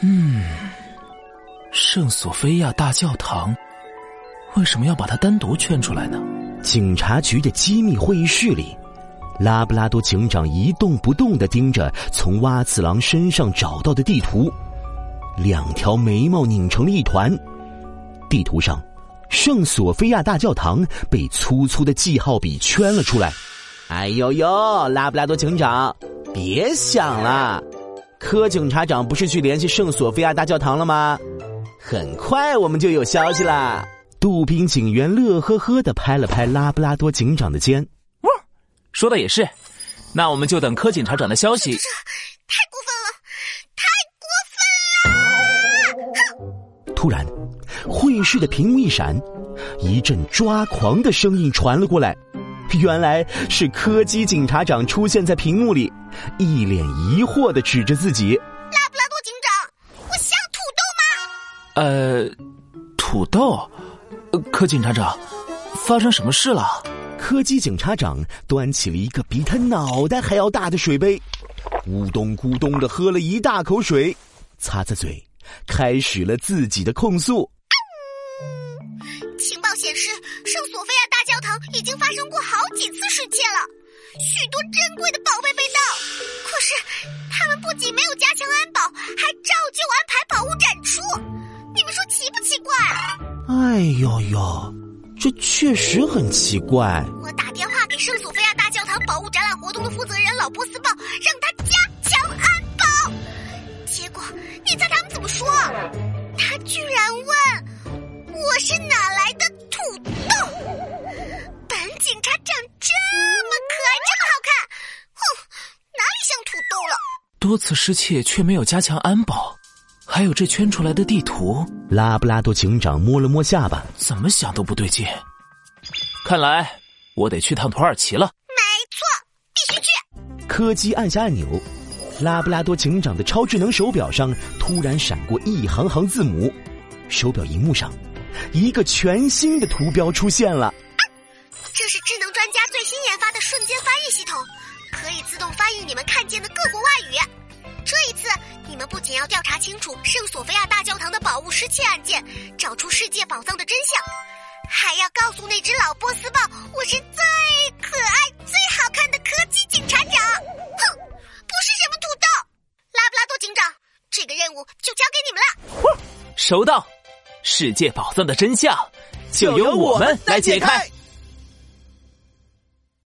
嗯，圣索菲亚大教堂为什么要把它单独圈出来呢？警察局的机密会议室里，拉布拉多警长一动不动的盯着从蛙次郎身上找到的地图，两条眉毛拧成了一团。地图上，圣索菲亚大教堂被粗粗的记号笔圈了出来。哎呦呦，拉布拉多警长，别想了！柯警察长不是去联系圣索菲亚大教堂了吗？很快我们就有消息啦！杜宾警员乐呵呵的拍了拍拉布拉多警长的肩。喔，说的也是，那我们就等柯警察长的消息。这太过分了，太过分了！突然，会议室的屏幕一闪，一阵抓狂的声音传了过来。原来是柯基警察长出现在屏幕里，一脸疑惑的指着自己：“拉布拉多警长，我像土豆吗？”“呃，土豆。”柯警察长，发生什么事了？柯基警察长端起了一个比他脑袋还要大的水杯，咕咚咕咚的喝了一大口水，擦擦嘴，开始了自己的控诉。情报显示，圣索菲亚大教堂已经许多珍贵的宝贝被盗。可是，他们不仅没有加强安保，还照旧安排宝物展出。你们说奇不奇怪？哎呦呦，这确实很奇怪。我打电话给圣索菲亚大教堂宝物展览活动的负责人老波斯报，让他多次失窃却没有加强安保。还有这圈出来的地图，拉布拉多警长摸了摸下巴，怎么想都不对劲。看来我得去趟土耳其了。没错，必须去。柯基按下按钮，拉布拉多警长的超智能手表上突然闪过一行行字母，手表荧幕上一个全新的图标出现了。这是智能专家最新研发的瞬间翻译系统，可以自动翻译你们看见的各国外我们不仅要调查清楚圣索菲亚大教堂的宝物失窃案件，找出世界宝藏的真相，还要告诉那只老波斯豹，我是最可爱、最好看的科技警察长。哼，不是什么土豆，拉布拉多警长，这个任务就交给你们了。收到，世界宝藏的真相就由我们来解开。